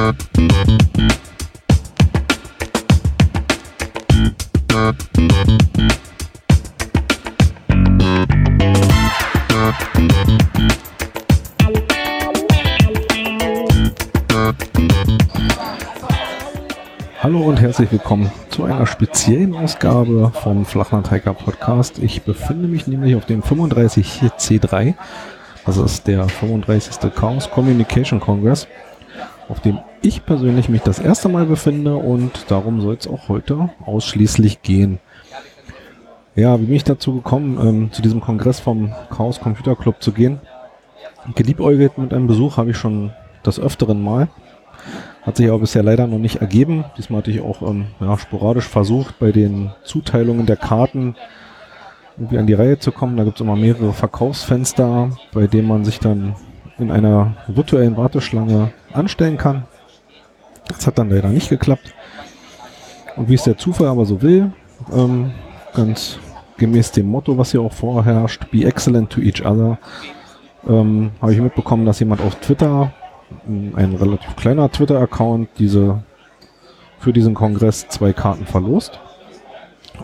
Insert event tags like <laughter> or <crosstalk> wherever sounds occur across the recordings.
Hallo und herzlich willkommen zu einer speziellen Ausgabe vom Flachland Hiker Podcast. Ich befinde mich nämlich auf dem 35C3. Das ist der 35. Chaos Communication Congress, auf dem ich persönlich mich das erste Mal befinde und darum soll es auch heute ausschließlich gehen. Ja, wie bin ich dazu gekommen, ähm, zu diesem Kongress vom Chaos Computer Club zu gehen? Geliebäugelt mit einem Besuch habe ich schon das öfteren Mal. Hat sich aber bisher leider noch nicht ergeben. Diesmal hatte ich auch ähm, ja, sporadisch versucht, bei den Zuteilungen der Karten irgendwie an die Reihe zu kommen. Da gibt es immer mehrere Verkaufsfenster, bei denen man sich dann in einer virtuellen Warteschlange anstellen kann. Das hat dann leider nicht geklappt. Und wie es der Zufall aber so will, ähm, ganz gemäß dem Motto, was hier auch vorherrscht, be excellent to each other, ähm, habe ich mitbekommen, dass jemand auf Twitter ein relativ kleiner Twitter-Account diese für diesen Kongress zwei Karten verlost.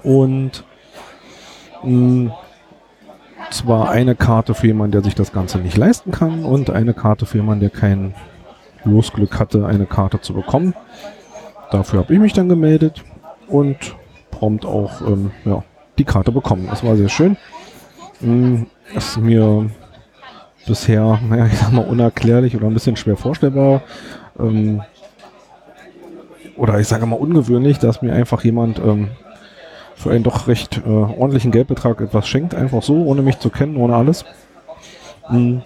Und mh, zwar eine Karte für jemanden, der sich das Ganze nicht leisten kann und eine Karte für jemanden, der kein Losglück hatte, eine Karte zu bekommen. Dafür habe ich mich dann gemeldet und prompt auch ähm, ja, die Karte bekommen. Das war sehr schön. Es ist mir bisher, naja, ich sag mal, unerklärlich oder ein bisschen schwer vorstellbar. Ähm, oder ich sage mal ungewöhnlich, dass mir einfach jemand ähm, für einen doch recht äh, ordentlichen Geldbetrag etwas schenkt, einfach so, ohne mich zu kennen, ohne alles. Mhm.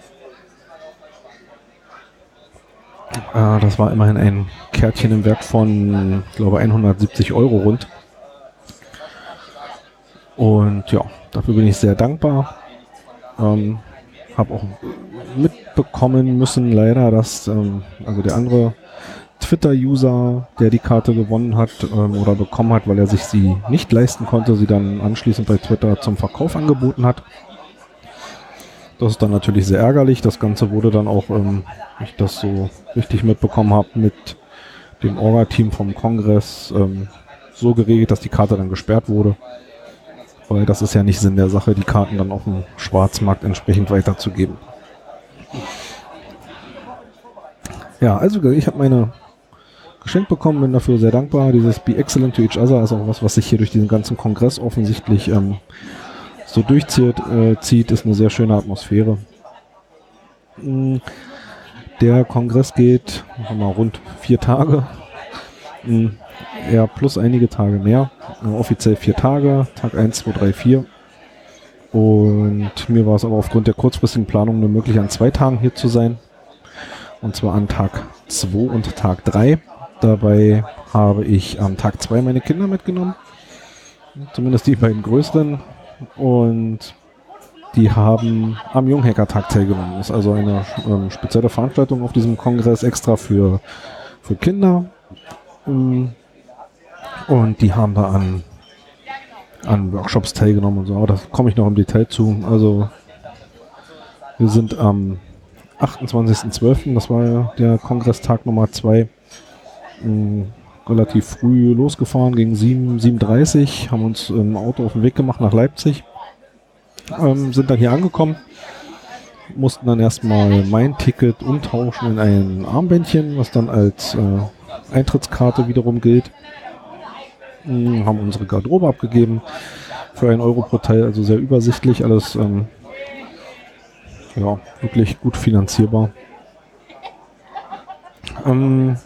Das war immerhin ein Kärtchen im Wert von, glaube, 170 Euro rund. Und ja, dafür bin ich sehr dankbar. Ähm, habe auch mitbekommen müssen, leider, dass ähm, also der andere Twitter-User, der die Karte gewonnen hat ähm, oder bekommen hat, weil er sich sie nicht leisten konnte, sie dann anschließend bei Twitter zum Verkauf angeboten hat. Das ist dann natürlich sehr ärgerlich. Das Ganze wurde dann auch, ähm, wenn ich das so richtig mitbekommen habe, mit dem Orga-Team vom Kongress ähm, so geregelt, dass die Karte dann gesperrt wurde weil das ist ja nicht Sinn der Sache, die Karten dann auf dem Schwarzmarkt entsprechend weiterzugeben. Ja, also ich habe meine geschenkt bekommen, bin dafür sehr dankbar. Dieses Be Excellent to Each Other ist auch was, was sich hier durch diesen ganzen Kongress offensichtlich ähm, so durchzieht, äh, zieht, ist eine sehr schöne Atmosphäre. Mm, der Kongress geht mal, rund vier Tage. Mm, ja, plus einige Tage mehr. Äh, offiziell vier Tage, Tag 1, 2, 3, 4. Und mir war es aber aufgrund der kurzfristigen Planung nur möglich, an zwei Tagen hier zu sein. Und zwar an Tag 2 und Tag 3. Dabei habe ich am Tag 2 meine Kinder mitgenommen. Zumindest die beiden größeren. Und die haben am Junghacker-Tag teilgenommen. Das ist also eine ähm, spezielle Veranstaltung auf diesem Kongress extra für, für Kinder. Ähm, und die haben da an, an Workshops teilgenommen und so. Aber da komme ich noch im Detail zu. Also wir sind am 28.12., das war der Kongresstag Nummer 2, relativ früh losgefahren, gegen 7, 7.30 haben uns im Auto auf den Weg gemacht nach Leipzig, ähm, sind dann hier angekommen, mussten dann erstmal mein Ticket umtauschen in ein Armbändchen, was dann als äh, Eintrittskarte wiederum gilt haben unsere Garderobe abgegeben für einen Euro pro Teil, also sehr übersichtlich, alles ähm, ja, wirklich gut finanzierbar. Ähm,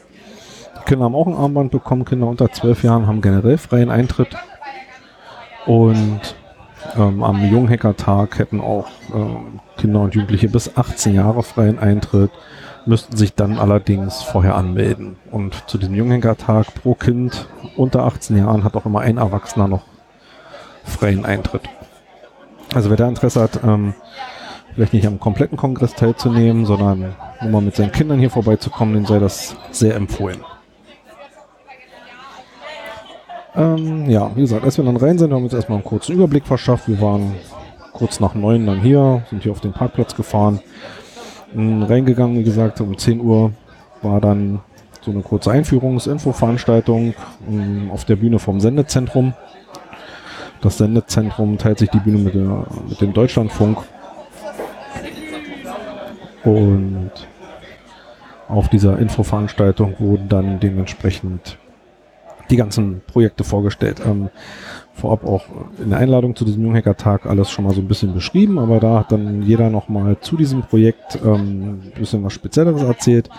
Kinder haben auch ein Armband bekommen, Kinder unter 12 Jahren haben generell freien Eintritt und ähm, am Junghacker-Tag hätten auch ähm, Kinder und Jugendliche bis 18 Jahre freien Eintritt müssten sich dann allerdings vorher anmelden. Und zu diesem Junghänger-Tag pro Kind unter 18 Jahren hat auch immer ein Erwachsener noch freien Eintritt. Also wer da Interesse hat, ähm, vielleicht nicht am kompletten Kongress teilzunehmen, sondern nur mal mit seinen Kindern hier vorbeizukommen, dem sei das sehr empfohlen. Ähm, ja, wie gesagt, als wir dann rein sind, haben wir uns erstmal einen kurzen Überblick verschafft. Wir waren kurz nach neun dann hier, sind hier auf den Parkplatz gefahren, reingegangen, wie gesagt, um 10 Uhr war dann so eine kurze Einführungs-Info-Veranstaltung ähm, auf der Bühne vom Sendezentrum. Das Sendezentrum teilt sich die Bühne mit, der, mit dem Deutschlandfunk. Und auf dieser Infoveranstaltung wurden dann dementsprechend die ganzen Projekte vorgestellt. Ähm, vorab auch in der Einladung zu diesem Junghacker-Tag alles schon mal so ein bisschen beschrieben, aber da hat dann jeder nochmal zu diesem Projekt ähm, ein bisschen was Spezielleres erzählt.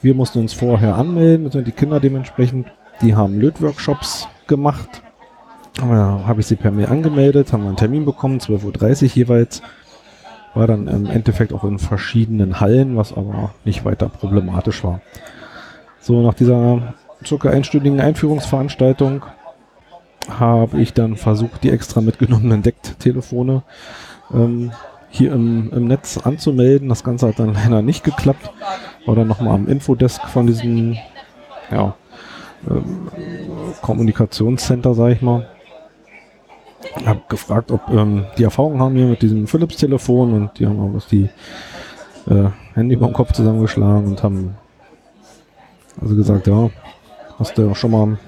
Wir mussten uns vorher anmelden, also die Kinder dementsprechend, die haben Lötworkshops gemacht. Da habe ich sie per Mail angemeldet, haben einen Termin bekommen, 12.30 Uhr jeweils. War dann im Endeffekt auch in verschiedenen Hallen, was aber nicht weiter problematisch war. So, nach dieser circa einstündigen Einführungsveranstaltung habe ich dann versucht, die extra mitgenommenen Decktelefone ähm, hier im, im Netz anzumelden. Das Ganze hat dann leider nicht geklappt. War dann nochmal am Infodesk von diesem ja, ähm, Kommunikationscenter, sag ich mal. Hab gefragt, ob ähm, die Erfahrung haben hier mit diesem Philips-Telefon und die haben auch was die äh, Handy beim Kopf zusammengeschlagen und haben also gesagt, ja, hast du schon mal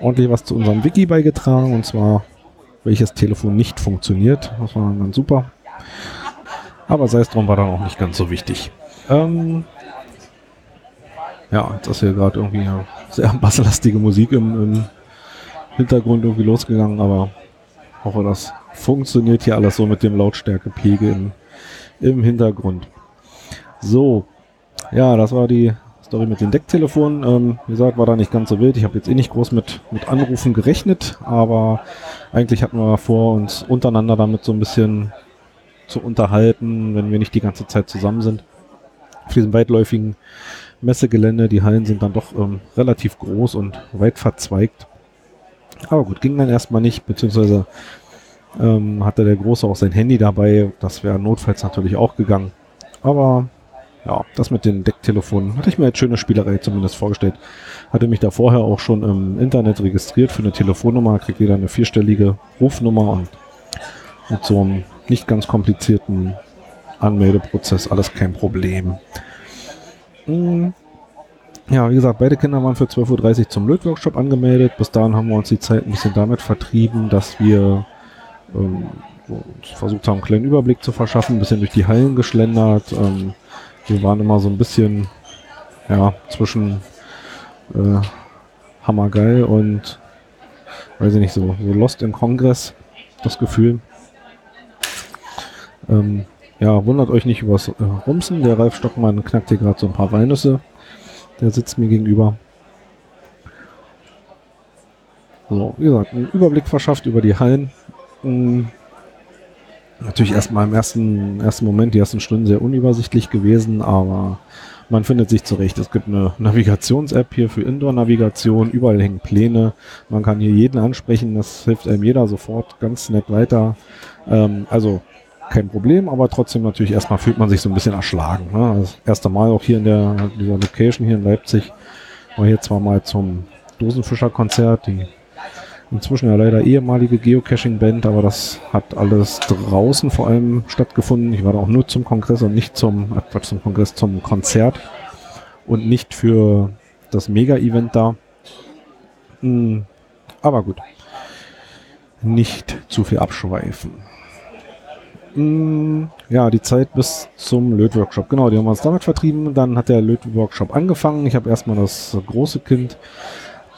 ordentlich was zu unserem Wiki beigetragen und zwar welches Telefon nicht funktioniert. Das war dann super. Aber sei es drum, war dann auch nicht ganz so wichtig. Ähm ja, jetzt ist hier gerade irgendwie sehr <laughs> basslastige Musik im, im Hintergrund irgendwie losgegangen, aber hoffe, das funktioniert hier alles so mit dem Lautstärkepegel im, im Hintergrund. So, ja, das war die Story mit den Decktelefonen. Ähm, wie gesagt, war da nicht ganz so wild. Ich habe jetzt eh nicht groß mit, mit Anrufen gerechnet, aber eigentlich hatten wir vor, uns untereinander damit so ein bisschen zu unterhalten, wenn wir nicht die ganze Zeit zusammen sind. Auf diesem weitläufigen Messegelände, die Hallen sind dann doch ähm, relativ groß und weit verzweigt. Aber gut, ging dann erstmal nicht, beziehungsweise ähm, hatte der Große auch sein Handy dabei. Das wäre notfalls natürlich auch gegangen. Aber ja, das mit den Decktelefonen hatte ich mir als schöne Spielerei zumindest vorgestellt. Hatte mich da vorher auch schon im Internet registriert für eine Telefonnummer, kriegt jeder eine vierstellige Rufnummer und mit so einem nicht ganz komplizierten Anmeldeprozess alles kein Problem. Hm. Ja, wie gesagt, beide Kinder waren für 12.30 Uhr zum Lötworkshop angemeldet. Bis dahin haben wir uns die Zeit ein bisschen damit vertrieben, dass wir ähm, versucht haben, einen kleinen Überblick zu verschaffen, ein bisschen durch die Hallen geschlendert. Ähm, wir waren immer so ein bisschen ja, zwischen äh, Hammergeil und weiß ich nicht, so, so Lost in Kongress, das Gefühl. Ähm, ja, wundert euch nicht übers äh, Rumsen. Der Ralf Stockmann knackt hier gerade so ein paar Walnüsse. Der sitzt mir gegenüber. So, wie gesagt, einen Überblick verschafft über die Hallen. Hm, natürlich erstmal im ersten, ersten Moment, die ersten Stunden sehr unübersichtlich gewesen, aber man findet sich zurecht. Es gibt eine Navigations-App hier für Indoor-Navigation, überall hängen Pläne. Man kann hier jeden ansprechen, das hilft einem jeder sofort ganz nett weiter. Ähm, also kein Problem, aber trotzdem natürlich erstmal fühlt man sich so ein bisschen erschlagen. Ne? Das erste Mal auch hier in der, dieser Location hier in Leipzig. War hier zwar mal zum Dosenfischer-Konzert, die inzwischen ja leider ehemalige Geocaching-Band, aber das hat alles draußen vor allem stattgefunden. Ich war da auch nur zum Kongress und nicht zum, äh zum Kongress, zum Konzert und nicht für das Mega-Event da. Hm, aber gut. Nicht zu viel abschweifen. Hm, ja, die Zeit bis zum Lötworkshop. Genau, die haben wir uns damit vertrieben. Dann hat der Lötworkshop angefangen. Ich habe erstmal das große Kind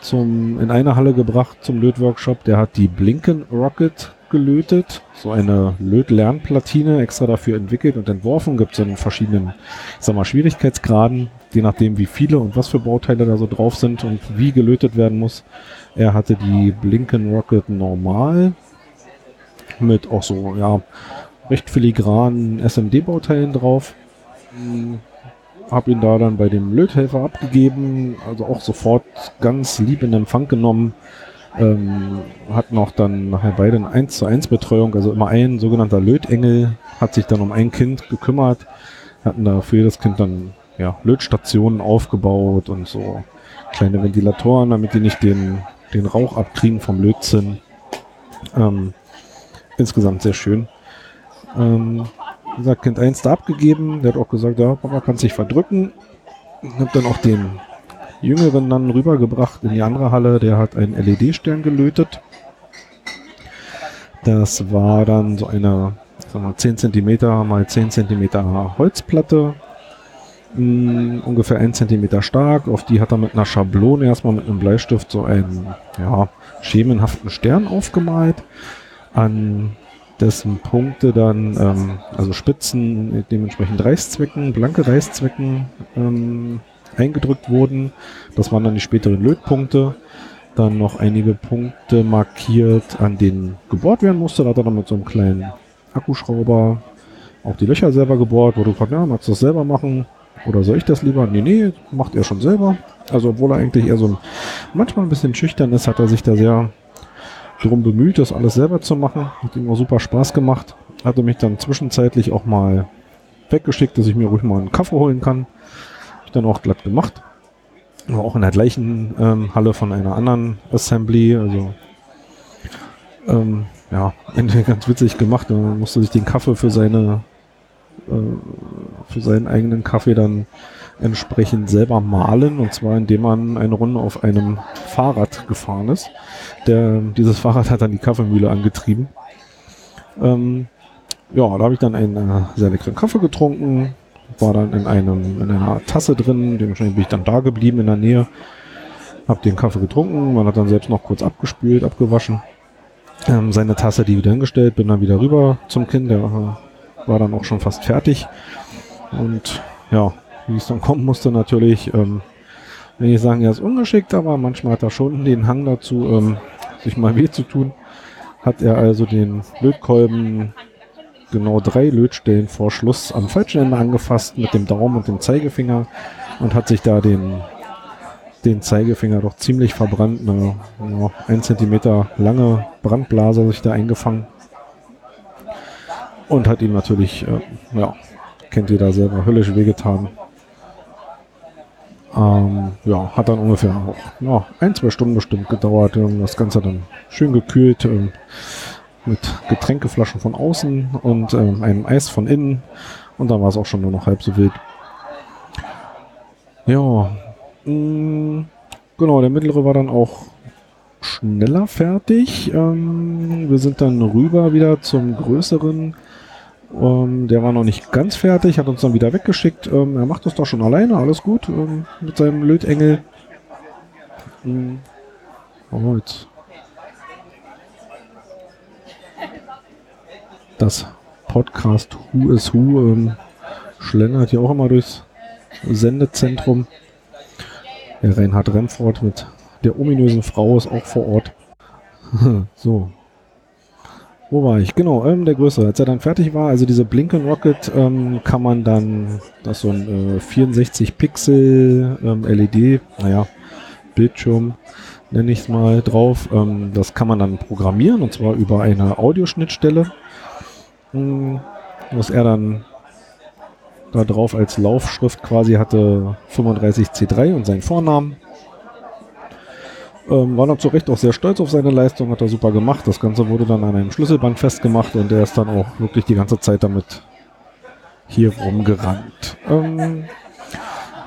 zum, in eine Halle gebracht zum Lötworkshop. Der hat die Blinken Rocket gelötet. So eine Lötlernplatine extra dafür entwickelt und entworfen. Gibt es in verschiedenen, ich sag mal, Schwierigkeitsgraden, je nachdem wie viele und was für Bauteile da so drauf sind und wie gelötet werden muss. Er hatte die Blinken Rocket normal mit auch so, ja, recht filigranen SMD-Bauteilen drauf. Habe ihn da dann bei dem Löthelfer abgegeben, also auch sofort ganz lieb in Empfang genommen. Ähm, hat noch dann nachher beide eine 1 zu 1 Betreuung, also immer ein sogenannter Lötengel hat sich dann um ein Kind gekümmert, hatten da für jedes Kind dann ja, Lötstationen aufgebaut und so kleine Ventilatoren, damit die nicht den, den Rauch abkriegen vom Lötzinn. Ähm, insgesamt sehr schön. Ähm, wie gesagt, Kind 1 da abgegeben. Der hat auch gesagt, ja, Papa kann sich verdrücken. Nimmt dann auch den, Jüngeren dann rübergebracht in die andere Halle, der hat einen LED-Stern gelötet. Das war dann so eine sagen wir, 10 cm mal 10 cm Holzplatte, mh, mm, ungefähr 1 cm stark. Auf die hat er mit einer Schablone erstmal mit einem Bleistift so einen ja, schemenhaften Stern aufgemalt. An dessen Punkte dann, ähm, also Spitzen, dementsprechend Reißzwecken, blanke Reißzwecken ähm, eingedrückt wurden. Das waren dann die späteren Lötpunkte. Dann noch einige Punkte markiert, an denen gebohrt werden musste. Da hat er dann mit so einem kleinen Akkuschrauber auch die Löcher selber gebohrt, wo du fragst, ja, magst du das selber machen? Oder soll ich das lieber? Nee, nee, macht er schon selber. Also obwohl er eigentlich eher so manchmal ein bisschen schüchtern ist, hat er sich da sehr darum bemüht, das alles selber zu machen. Hat auch super Spaß gemacht. Hatte mich dann zwischenzeitlich auch mal weggeschickt, dass ich mir ruhig mal einen Kaffee holen kann. Hab ich dann auch glatt gemacht. War auch in der gleichen ähm, Halle von einer anderen Assembly. Also ähm, ja, <laughs> ganz witzig gemacht. Man musste sich den Kaffee für seine äh, für seinen eigenen Kaffee dann entsprechend selber malen und zwar indem man eine Runde auf einem Fahrrad gefahren ist. Der, dieses Fahrrad hat dann die Kaffeemühle angetrieben. Ähm, ja, da habe ich dann einen äh, sehr leckeren Kaffee getrunken, war dann in einem in einer Tasse drin, dementsprechend bin ich dann da geblieben in der Nähe, habe den Kaffee getrunken, man hat dann selbst noch kurz abgespült, abgewaschen, ähm, seine Tasse die wieder hingestellt, bin dann wieder rüber zum Kind, der äh, war dann auch schon fast fertig und ja, wie es dann kommen musste, natürlich, ähm, wenn ich sagen, er ist ungeschickt, aber manchmal hat er schon den Hang dazu, ähm, sich mal weh zu tun. Hat er also den Lötkolben genau drei Lötstellen vor Schluss am falschen Ende angefasst mit dem Daumen und dem Zeigefinger und hat sich da den, den Zeigefinger doch ziemlich verbrannt. Eine ja, ein Zentimeter lange Brandblase sich da eingefangen und hat ihm natürlich, äh, ja, kennt ihr da selber, höllisch wehgetan. Ähm, ja, hat dann ungefähr ja, ein, zwei Stunden bestimmt gedauert. Das Ganze dann schön gekühlt ähm, mit Getränkeflaschen von außen und ähm, einem Eis von innen. Und dann war es auch schon nur noch halb so wild. Ja, mh, mm, genau, der mittlere war dann auch schneller fertig. Ähm, wir sind dann rüber wieder zum größeren ähm, der war noch nicht ganz fertig, hat uns dann wieder weggeschickt. Ähm, er macht das doch schon alleine, alles gut ähm, mit seinem Lötengel. Mhm. Oh, jetzt. Das Podcast Who is Who ähm, schlendert hier auch immer durchs Sendezentrum. Der Reinhard Remford mit der ominösen Frau ist auch vor Ort. <laughs> so, wo war ich? Genau, ähm, der größere. Als er dann fertig war, also diese Blinken Rocket, ähm, kann man dann, das ist so ein äh, 64 Pixel ähm, LED, naja, Bildschirm, nenne ich es mal, drauf. Ähm, das kann man dann programmieren und zwar über eine Audioschnittstelle. Ähm, was er dann da drauf als Laufschrift quasi hatte 35C3 und seinen Vornamen. Ähm, war dann zu Recht auch sehr stolz auf seine Leistung, hat er super gemacht. Das Ganze wurde dann an einem Schlüsselband festgemacht und er ist dann auch wirklich die ganze Zeit damit hier rumgerannt. Ähm,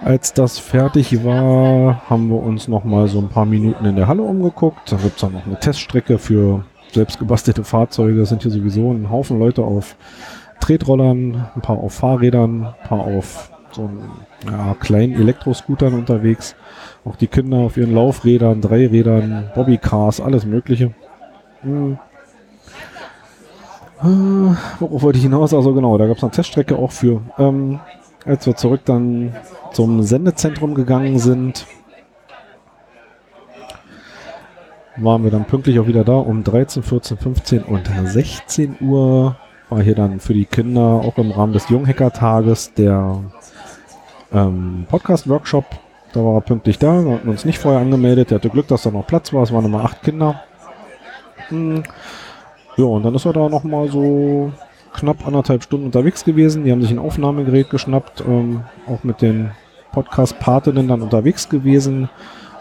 als das fertig war, haben wir uns noch mal so ein paar Minuten in der Halle umgeguckt. Da gibt es dann noch eine Teststrecke für selbstgebastelte Fahrzeuge. Es sind hier sowieso ein Haufen Leute auf Tretrollern, ein paar auf Fahrrädern, ein paar auf so ja, kleinen Elektroscootern unterwegs. Auch die Kinder auf ihren Laufrädern, Dreirädern, Bobbycars, alles Mögliche. Hm. Äh, worauf wollte ich hinaus? Also genau, da gab es eine Teststrecke auch für. Ähm, als wir zurück dann zum Sendezentrum gegangen sind, waren wir dann pünktlich auch wieder da um 13, 14, 15 und 16 Uhr. War hier dann für die Kinder auch im Rahmen des Junghacker-Tages der ähm, Podcast-Workshop da war er pünktlich da, wir hatten uns nicht vorher angemeldet. Er hatte Glück, dass da noch Platz war. Es waren immer acht Kinder. Hm. Ja, und dann ist er da nochmal so knapp anderthalb Stunden unterwegs gewesen. Die haben sich ein Aufnahmegerät geschnappt, ähm, auch mit den Podcast-Patinnen dann unterwegs gewesen,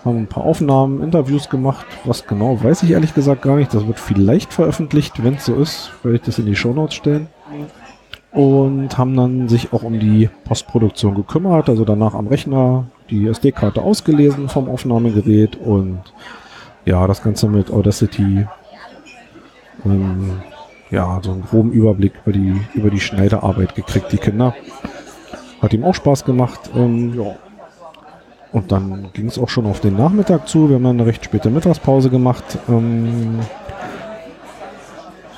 haben ein paar Aufnahmen, Interviews gemacht. Was genau, weiß ich ehrlich gesagt gar nicht. Das wird vielleicht veröffentlicht, wenn es so ist, werde ich das in die Shownotes stellen und haben dann sich auch um die Postproduktion gekümmert, also danach am Rechner die SD-Karte ausgelesen vom Aufnahmegerät und ja, das Ganze mit Audacity. Ähm, ja, so einen groben Überblick über die, über die Schneiderarbeit gekriegt, die Kinder. Hat ihm auch Spaß gemacht. Ähm, ja. Und dann ging es auch schon auf den Nachmittag zu. Wir haben dann eine recht späte Mittagspause gemacht. Ähm,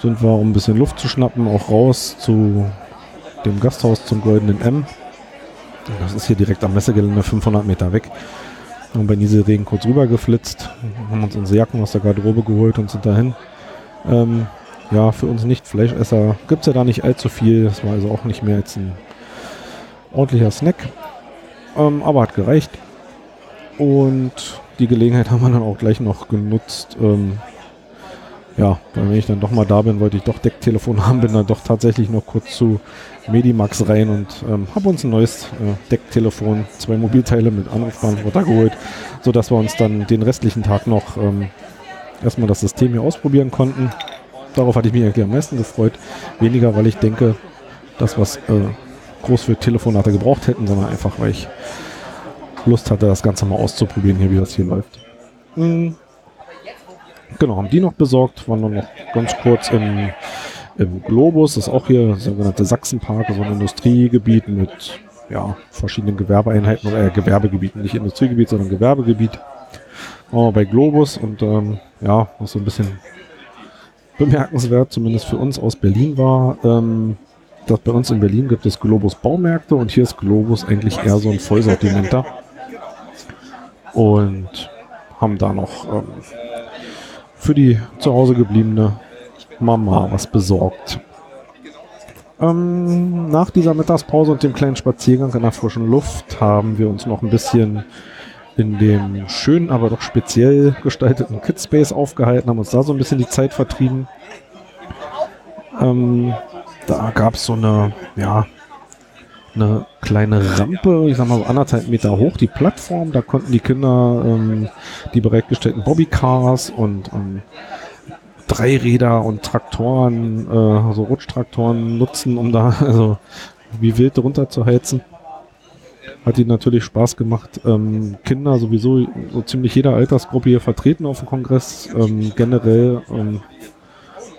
sind wir, um ein bisschen Luft zu schnappen, auch raus zu dem Gasthaus zum Goldenen M. Das ist hier direkt am Messegelände 500 Meter weg. Haben bei Nieselregen kurz rüber geflitzt, haben uns unsere Jacken aus der Garderobe geholt und sind dahin. Ähm, ja, für uns nicht Fleischesser gibt es ja da nicht allzu viel. Das war also auch nicht mehr als ein ordentlicher Snack. Ähm, aber hat gereicht. Und die Gelegenheit <laughs> haben wir dann auch gleich noch genutzt. Ähm, ja, weil wenn ich dann doch mal da bin, wollte ich doch Decktelefon <laughs> haben, bin dann doch tatsächlich noch kurz zu Medimax rein und ähm, habe uns ein neues äh, Decktelefon, zwei Mobilteile mit Anrufbeantworter geholt, sodass wir uns dann den restlichen Tag noch ähm, erstmal das System hier ausprobieren konnten. Darauf hatte ich mich eigentlich am meisten gefreut. Weniger, weil ich denke, das, was äh, groß für Telefonate gebraucht hätten, sondern einfach, weil ich Lust hatte, das Ganze mal auszuprobieren, hier, wie das hier läuft. Mhm. Genau, haben die noch besorgt, waren dann noch ganz kurz im, im Globus, das ist auch hier sogenannte Sachsenpark, so ein Industriegebiet mit ja, verschiedenen Gewerbeeinheiten oder äh, Gewerbegebieten, nicht Industriegebiet, sondern Gewerbegebiet. Wir bei Globus und ähm, ja, was so ein bisschen bemerkenswert, zumindest für uns aus Berlin war, ähm, dass bei uns in Berlin gibt es Globus Baumärkte und hier ist Globus eigentlich eher so ein Vollsortimenter. Und haben da noch ähm, für die zu Hause gebliebene Mama was besorgt. Ähm, nach dieser Mittagspause und dem kleinen Spaziergang in der frischen Luft haben wir uns noch ein bisschen in dem schönen, aber doch speziell gestalteten Kidspace aufgehalten, haben uns da so ein bisschen die Zeit vertrieben. Ähm, da gab es so eine, ja, eine kleine Rampe, ich sag mal so anderthalb Meter hoch, die Plattform. Da konnten die Kinder ähm, die bereitgestellten Bobbycars und ähm, Dreiräder und Traktoren, äh, so Rutschtraktoren nutzen, um da <laughs> also wie wild runterzuheizen. Hat ihnen natürlich Spaß gemacht. Ähm, Kinder sowieso so ziemlich jeder Altersgruppe hier vertreten auf dem Kongress. Ähm, generell, ähm,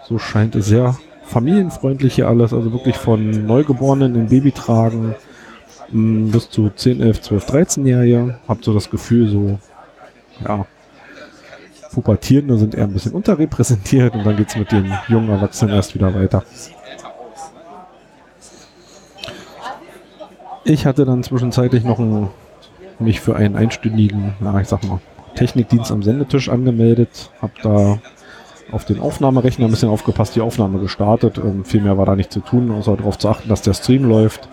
so scheint es sehr familienfreundlich hier alles. Also wirklich von Neugeborenen in Babytragen mm, bis zu 10, 11, 12, 13-Jährige. Habt so das Gefühl, so, ja, Pubertierende sind eher ein bisschen unterrepräsentiert und dann geht's mit den jungen Erwachsenen erst wieder weiter. Ich hatte dann zwischenzeitlich noch einen, mich für einen einstündigen, na, ich sag mal, Technikdienst am Sendetisch angemeldet, habe da auf den Aufnahmerechner ein bisschen aufgepasst, die Aufnahme gestartet. Ähm, viel mehr war da nicht zu tun, außer darauf zu achten, dass der Stream läuft.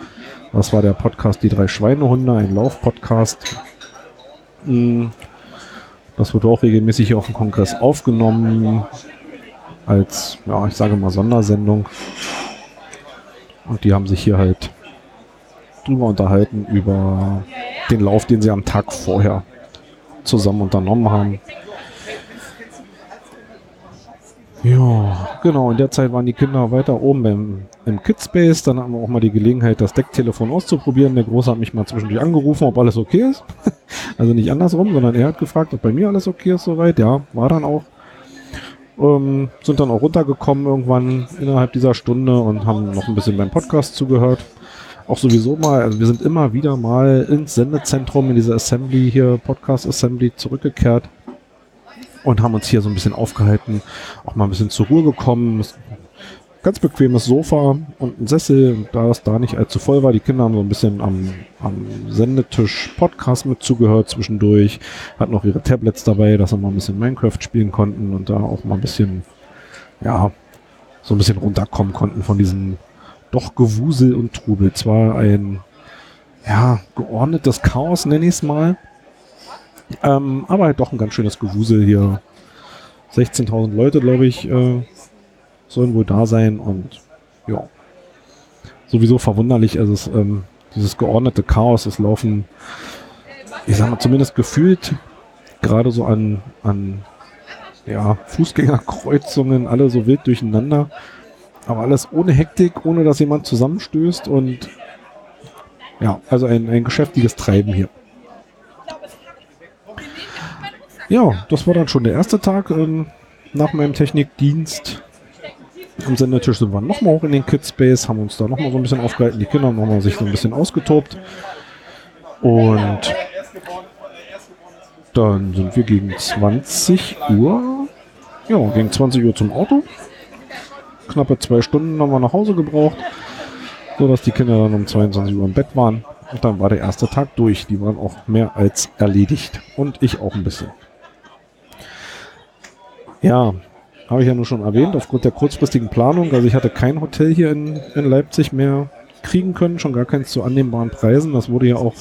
Das war der Podcast Die drei Schweinehunde, ein Lauf-Podcast. Das wird auch regelmäßig hier auf dem Kongress aufgenommen als, ja, ich sage mal Sondersendung. Und die haben sich hier halt drüber unterhalten über den Lauf, den sie am Tag vorher zusammen unternommen haben. Ja, genau. In der Zeit waren die Kinder weiter oben im, im Kidspace. Dann hatten wir auch mal die Gelegenheit, das Decktelefon auszuprobieren. Der Große hat mich mal zwischendurch angerufen, ob alles okay ist. <laughs> also nicht andersrum, sondern er hat gefragt, ob bei mir alles okay ist soweit. Ja, war dann auch. Ähm, sind dann auch runtergekommen irgendwann innerhalb dieser Stunde und haben noch ein bisschen beim Podcast zugehört auch sowieso mal, also wir sind immer wieder mal ins Sendezentrum, in diese Assembly hier, Podcast Assembly zurückgekehrt und haben uns hier so ein bisschen aufgehalten, auch mal ein bisschen zur Ruhe gekommen. Ganz bequemes Sofa und ein Sessel, da es da nicht allzu voll war, die Kinder haben so ein bisschen am, am Sendetisch Podcast mit zugehört zwischendurch, hatten auch ihre Tablets dabei, dass sie mal ein bisschen Minecraft spielen konnten und da auch mal ein bisschen, ja, so ein bisschen runterkommen konnten von diesen doch Gewusel und Trubel. Zwar ein, ja, geordnetes Chaos, nenne ich es mal. Ähm, aber halt doch ein ganz schönes Gewusel hier. 16.000 Leute, glaube ich, äh, sollen wohl da sein und ja. Sowieso verwunderlich, also es, ähm, dieses geordnete Chaos, es laufen, ich sag mal, zumindest gefühlt gerade so an, an ja, Fußgängerkreuzungen, alle so wild durcheinander. Aber alles ohne Hektik, ohne dass jemand zusammenstößt und ja, also ein, ein geschäftiges Treiben hier. Ja, das war dann schon der erste Tag ähm, nach meinem Technikdienst. Am Sendetisch sind wir nochmal hoch in den Kidspace, haben uns da nochmal so ein bisschen aufgehalten. Die Kinder haben nochmal sich so ein bisschen ausgetobt. Und dann sind wir gegen 20 Uhr, ja, gegen 20 Uhr zum Auto. Knappe zwei Stunden haben wir nach Hause gebraucht, sodass die Kinder dann um 22 Uhr im Bett waren. Und dann war der erste Tag durch. Die waren auch mehr als erledigt. Und ich auch ein bisschen. Ja, habe ich ja nur schon erwähnt, aufgrund der kurzfristigen Planung. Also ich hatte kein Hotel hier in, in Leipzig mehr kriegen können, schon gar keins zu annehmbaren Preisen. Das wurde ja auch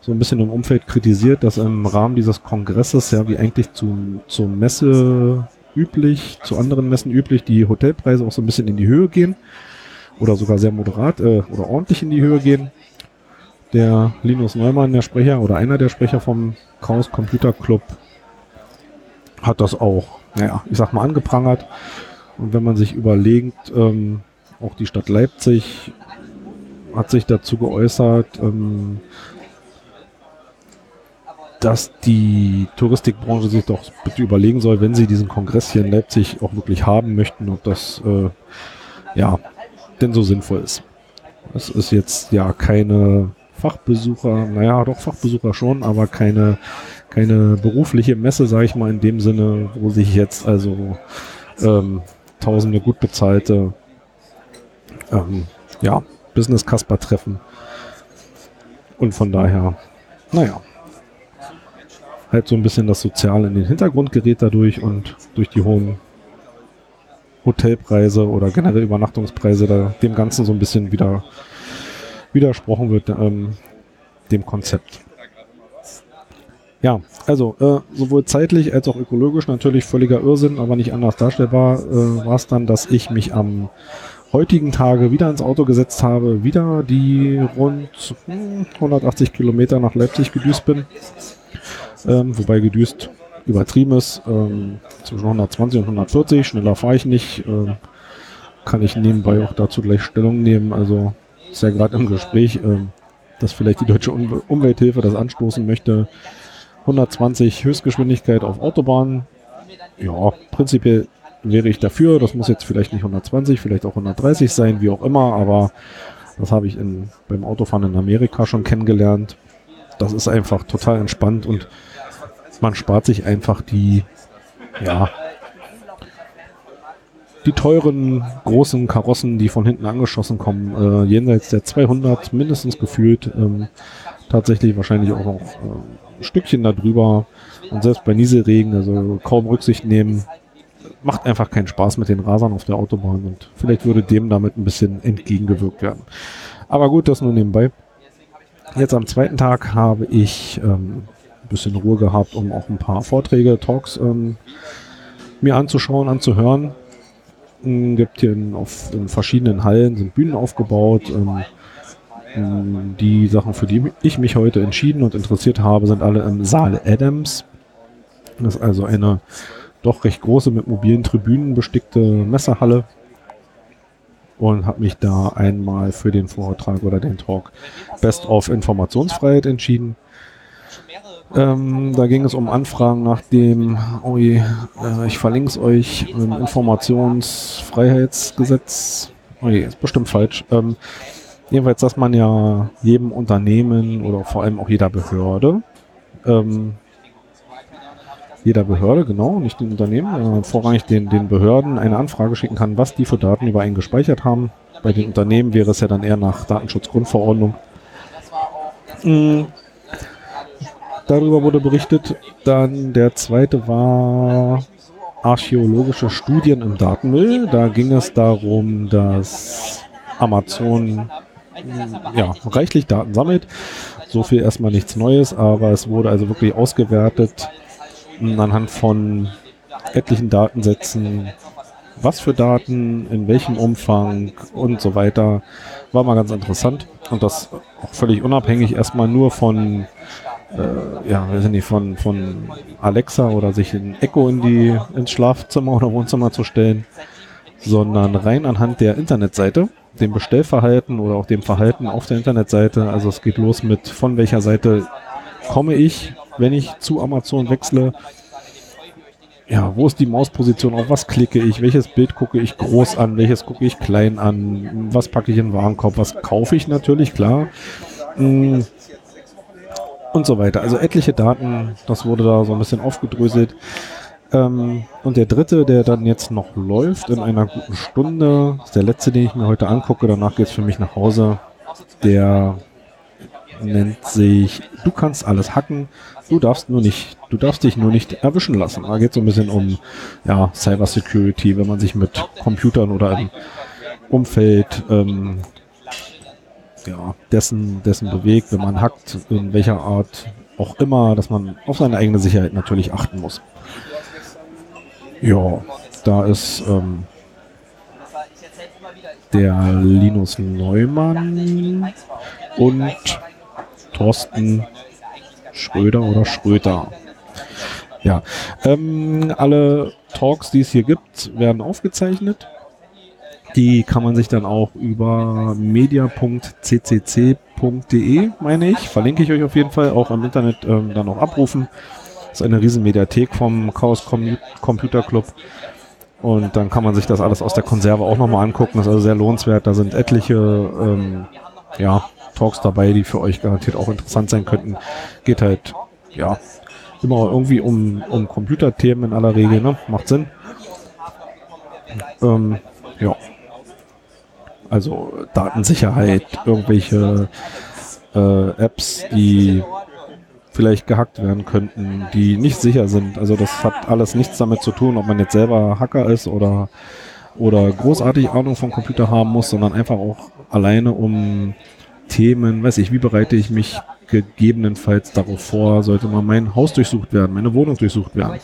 so ein bisschen im Umfeld kritisiert, dass im Rahmen dieses Kongresses, ja wie eigentlich zu, zur Messe üblich, zu anderen Messen üblich, die Hotelpreise auch so ein bisschen in die Höhe gehen oder sogar sehr moderat äh, oder ordentlich in die Höhe gehen. Der Linus Neumann, der Sprecher oder einer der Sprecher vom Chaos Computer Club, hat das auch naja, ich sag mal, angeprangert. Und wenn man sich überlegt, ähm, auch die Stadt Leipzig hat sich dazu geäußert, ähm, dass die Touristikbranche sich doch bitte überlegen soll, wenn sie diesen Kongress hier in Leipzig auch wirklich haben möchten, ob das äh, ja denn so sinnvoll ist. Es ist jetzt ja keine Fachbesucher, naja, doch Fachbesucher schon, aber keine keine berufliche Messe, sage ich mal, in dem Sinne, wo sich jetzt also ähm, tausende gut bezahlte ähm, ja, Business-Kasper treffen. Und von daher, naja, halt so ein bisschen das Soziale in den Hintergrund gerät dadurch und durch die hohen Hotelpreise oder generell Übernachtungspreise da dem Ganzen so ein bisschen wieder widersprochen wird, ähm, dem Konzept. Ja, also äh, sowohl zeitlich als auch ökologisch natürlich völliger Irrsinn, aber nicht anders darstellbar äh, war es dann, dass ich mich am heutigen Tage wieder ins Auto gesetzt habe, wieder die rund hm, 180 Kilometer nach Leipzig gedüst bin. Ähm, wobei gedüst übertrieben ist, ähm, zwischen 120 und 140, schneller fahre ich nicht. Ähm, kann ich nebenbei auch dazu gleich Stellung nehmen. Also ist ja gerade im Gespräch, ähm, dass vielleicht die Deutsche um Umwelthilfe das anstoßen möchte, 120 Höchstgeschwindigkeit auf Autobahnen. Ja, prinzipiell wäre ich dafür. Das muss jetzt vielleicht nicht 120, vielleicht auch 130 sein, wie auch immer, aber das habe ich in, beim Autofahren in Amerika schon kennengelernt. Das ist einfach total entspannt und man spart sich einfach die, ja, die teuren großen Karossen, die von hinten angeschossen kommen, äh, jenseits der 200 mindestens gefühlt, ähm, tatsächlich wahrscheinlich auch noch äh, Stückchen darüber und selbst bei Nieselregen, also kaum Rücksicht nehmen, macht einfach keinen Spaß mit den Rasern auf der Autobahn und vielleicht würde dem damit ein bisschen entgegengewirkt werden. Aber gut, das nur nebenbei. Jetzt am zweiten Tag habe ich ähm, ein bisschen Ruhe gehabt, um auch ein paar Vorträge, Talks ähm, mir anzuschauen, anzuhören. Ähm, gibt hier in, auf, in verschiedenen Hallen sind Bühnen aufgebaut. Ähm, die Sachen, für die ich mich heute entschieden und interessiert habe, sind alle im Saal Adams. Das ist also eine doch recht große mit mobilen Tribünen bestickte Messerhalle und habe mich da einmal für den Vortrag oder den Talk Best of Informationsfreiheit entschieden. Ähm, da ging es um Anfragen nach dem, oh je, äh, ich verlinke es euch, Informationsfreiheitsgesetz. Oh je, ist bestimmt falsch. Ähm, Jedenfalls, dass man ja jedem Unternehmen oder vor allem auch jeder Behörde, ähm, jeder Behörde, genau, nicht den Unternehmen, äh, vorrangig den, den Behörden eine Anfrage schicken kann, was die für Daten über einen gespeichert haben. Bei den Unternehmen wäre es ja dann eher nach Datenschutzgrundverordnung. Mhm. Darüber wurde berichtet. Dann der zweite war archäologische Studien im Datenmüll. Da ging es darum, dass Amazon ja, reichlich Daten sammelt. So viel erstmal nichts Neues, aber es wurde also wirklich ausgewertet anhand von etlichen Datensätzen, was für Daten, in welchem Umfang und so weiter. War mal ganz interessant und das auch völlig unabhängig erstmal nur von äh, ja, weiß nicht, von, von Alexa oder sich ein Echo in die, ins Schlafzimmer oder Wohnzimmer zu stellen, sondern rein anhand der Internetseite dem Bestellverhalten oder auch dem Verhalten auf der Internetseite. Also es geht los mit von welcher Seite komme ich, wenn ich zu Amazon wechsle, ja, wo ist die Mausposition, auf was klicke ich, welches Bild gucke ich groß an, welches gucke ich klein an, was packe ich in den Warenkorb, was kaufe ich natürlich, klar. Mm. Und so weiter. Also etliche Daten, das wurde da so ein bisschen aufgedröselt. Ähm, und der dritte, der dann jetzt noch läuft in einer guten Stunde, ist der letzte, den ich mir heute angucke. Danach geht es für mich nach Hause. Der nennt sich Du kannst alles hacken, du darfst nur nicht, du darfst dich nur nicht erwischen lassen. Da geht es so ein bisschen um ja, Cyber Security, wenn man sich mit Computern oder im Umfeld ähm, ja, dessen, dessen bewegt, wenn man hackt, in welcher Art auch immer, dass man auf seine eigene Sicherheit natürlich achten muss. Ja, da ist ähm, der Linus Neumann und Thorsten Schröder oder Schröder. Ja, ähm, alle Talks, die es hier gibt, werden aufgezeichnet. Die kann man sich dann auch über media.ccc.de, meine ich, verlinke ich euch auf jeden Fall, auch im Internet ähm, dann auch abrufen. Ist eine riesen Mediathek vom Chaos Computer Club. Und dann kann man sich das alles aus der Konserve auch nochmal angucken. Das ist also sehr lohnenswert. Da sind etliche ähm, ja, Talks dabei, die für euch garantiert auch interessant sein könnten. Geht halt, ja, immer irgendwie um, um Computerthemen in aller Regel, ne? Macht Sinn. Ähm, ja. Also Datensicherheit, irgendwelche äh, Apps, die vielleicht gehackt werden könnten, die nicht sicher sind. Also das hat alles nichts damit zu tun, ob man jetzt selber Hacker ist oder, oder großartig Ahnung vom Computer haben muss, sondern einfach auch alleine um Themen, weiß ich, wie bereite ich mich gegebenenfalls darauf vor, sollte mal mein Haus durchsucht werden, meine Wohnung durchsucht werden.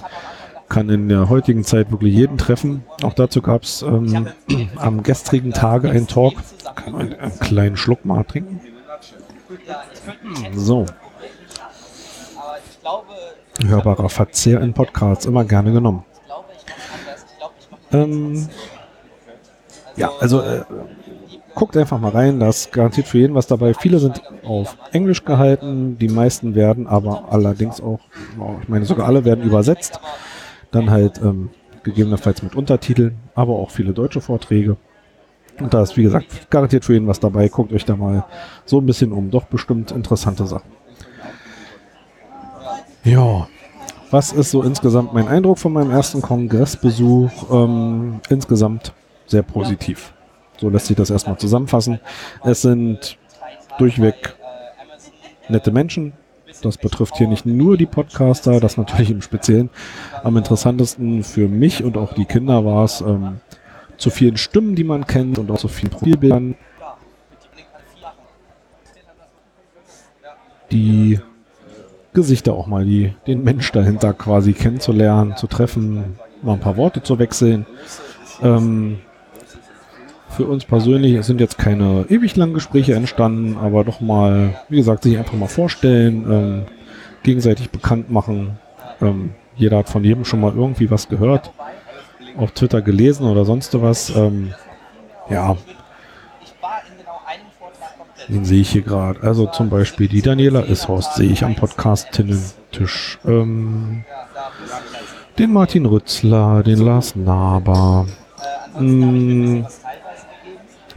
Kann in der heutigen Zeit wirklich jeden treffen. Auch dazu gab es ähm, <clears throat> am gestrigen Tage einen Talk. Kann einen, einen kleinen Schluck mal trinken. So. Hörbarer Verzehr in Podcasts, immer gerne genommen. Ähm, ja, also äh, guckt einfach mal rein, da ist garantiert für jeden was dabei. Viele sind auf Englisch gehalten, die meisten werden aber allerdings auch, ich meine sogar alle werden übersetzt. Dann halt ähm, gegebenenfalls mit Untertiteln, aber auch viele deutsche Vorträge. Und da ist, wie gesagt, garantiert für jeden was dabei. Guckt euch da mal so ein bisschen um. Doch bestimmt interessante Sachen. Ja, was ist so insgesamt mein Eindruck von meinem ersten Kongressbesuch? Ähm, insgesamt sehr positiv. So lässt sich das erstmal zusammenfassen. Es sind durchweg nette Menschen. Das betrifft hier nicht nur die Podcaster, das natürlich im Speziellen. Am interessantesten für mich und auch die Kinder war es, ähm, zu vielen Stimmen, die man kennt und auch zu vielen Profilbildern, die Gesichter auch mal, die, den Mensch dahinter quasi kennenzulernen, zu treffen, mal ein paar Worte zu wechseln. Ähm, für uns persönlich sind jetzt keine ewig langen Gespräche entstanden, aber doch mal, wie gesagt, sich einfach mal vorstellen, ähm, gegenseitig bekannt machen. Ähm, jeder hat von jedem schon mal irgendwie was gehört, auf Twitter gelesen oder sonst was. Ähm, ja, den sehe ich hier gerade. Also zum Beispiel die Daniela Ishorst sehe ich am Podcast-Tisch. Ähm, den Martin Rützler, den Lars Naber, ähm,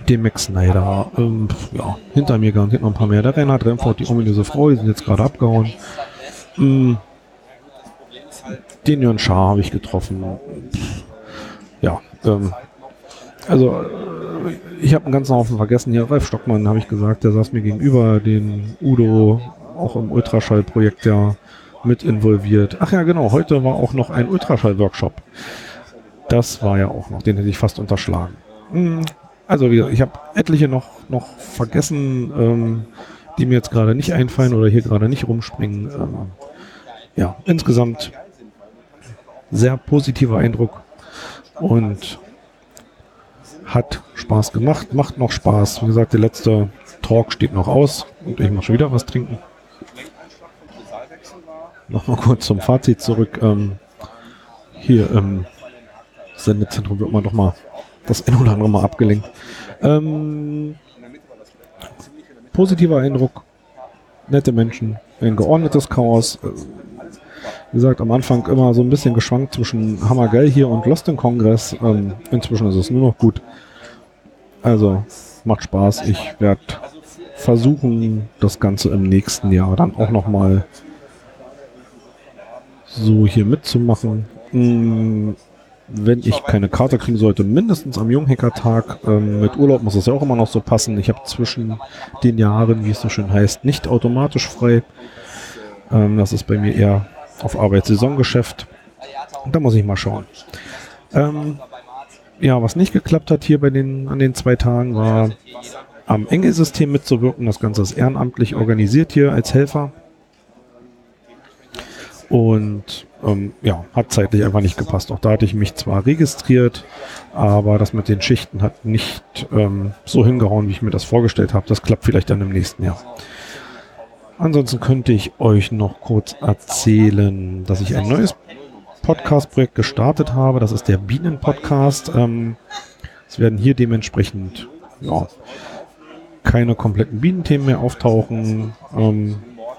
den Max Snyder. Ähm, ja, hinter mir garantiert noch ein paar mehr. Der Reinhard Remford, die ominöse Frau, die sind jetzt gerade abgehauen. Ähm, den Jörn Schaar habe ich getroffen. Ja, ähm, also ich habe einen ganzen Haufen vergessen. Hier, Ralf Stockmann, habe ich gesagt, der saß mir gegenüber, den Udo, auch im Ultraschallprojekt ja mit involviert. Ach ja, genau, heute war auch noch ein Ultraschall-Workshop. Das war ja auch noch, den hätte ich fast unterschlagen. Hm, also ich habe etliche noch, noch vergessen, ähm, die mir jetzt gerade nicht einfallen oder hier gerade nicht rumspringen. Ähm, ja, insgesamt sehr positiver Eindruck und hat Spaß gemacht, macht noch Spaß. Wie gesagt, der letzte Talk steht noch aus und ich muss schon wieder was trinken. Nochmal kurz zum Fazit zurück. Ähm, hier im Sendezentrum wird man doch mal das ein oder andere Mal abgelenkt. Ähm, positiver Eindruck, nette Menschen, ein geordnetes Chaos. Wie gesagt, am Anfang immer so ein bisschen geschwankt zwischen Hammergeil hier und Lost in Kongress. Ähm, inzwischen ist es nur noch gut. Also macht Spaß. Ich werde versuchen, das Ganze im nächsten Jahr dann auch nochmal so hier mitzumachen. Hm, wenn ich keine Karte kriegen sollte, mindestens am Junghackertag. Ähm, mit Urlaub muss es ja auch immer noch so passen. Ich habe zwischen den Jahren, wie es so schön heißt, nicht automatisch frei. Ähm, das ist bei mir eher auf Arbeitssaisongeschäft. Da muss ich mal schauen. Ähm, ja, was nicht geklappt hat hier bei den, an den zwei Tagen war am Engelsystem mitzuwirken. Das Ganze ist ehrenamtlich organisiert hier als Helfer. Und ähm, ja, hat zeitlich einfach nicht gepasst. Auch da hatte ich mich zwar registriert, aber das mit den Schichten hat nicht ähm, so hingehauen, wie ich mir das vorgestellt habe. Das klappt vielleicht dann im nächsten Jahr. Ansonsten könnte ich euch noch kurz erzählen, dass ich ein neues Podcast-Projekt gestartet habe. Das ist der Bienen-Podcast. Ähm, es werden hier dementsprechend ja, keine kompletten Bienenthemen mehr auftauchen. Ähm,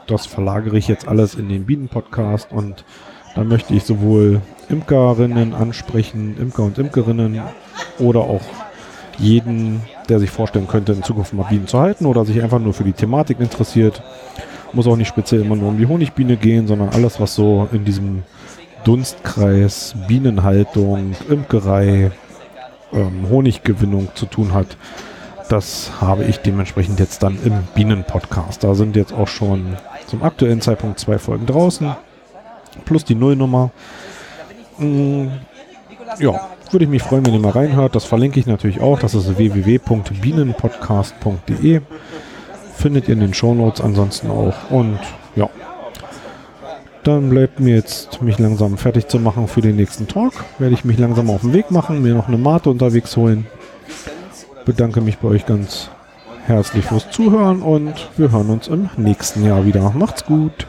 das verlagere ich jetzt alles in den Bienen-Podcast und da möchte ich sowohl Imkerinnen ansprechen, Imker und Imkerinnen oder auch jeden, der sich vorstellen könnte, in Zukunft mal Bienen zu halten oder sich einfach nur für die Thematik interessiert. Muss auch nicht speziell immer nur um die Honigbiene gehen, sondern alles, was so in diesem Dunstkreis Bienenhaltung, Imkerei, ähm, Honiggewinnung zu tun hat. Das habe ich dementsprechend jetzt dann im Bienen-Podcast. Da sind jetzt auch schon zum aktuellen Zeitpunkt zwei Folgen draußen. Plus die Nullnummer. Mm, ja, würde ich mich freuen, wenn ihr mal reinhört. Das verlinke ich natürlich auch. Das ist www.bienenpodcast.de. Findet ihr in den Shownotes ansonsten auch. Und ja, dann bleibt mir jetzt, mich langsam fertig zu machen für den nächsten Talk. Werde ich mich langsam auf den Weg machen, mir noch eine Mate unterwegs holen bedanke mich bei euch ganz herzlich fürs Zuhören und wir hören uns im nächsten Jahr wieder. Macht's gut.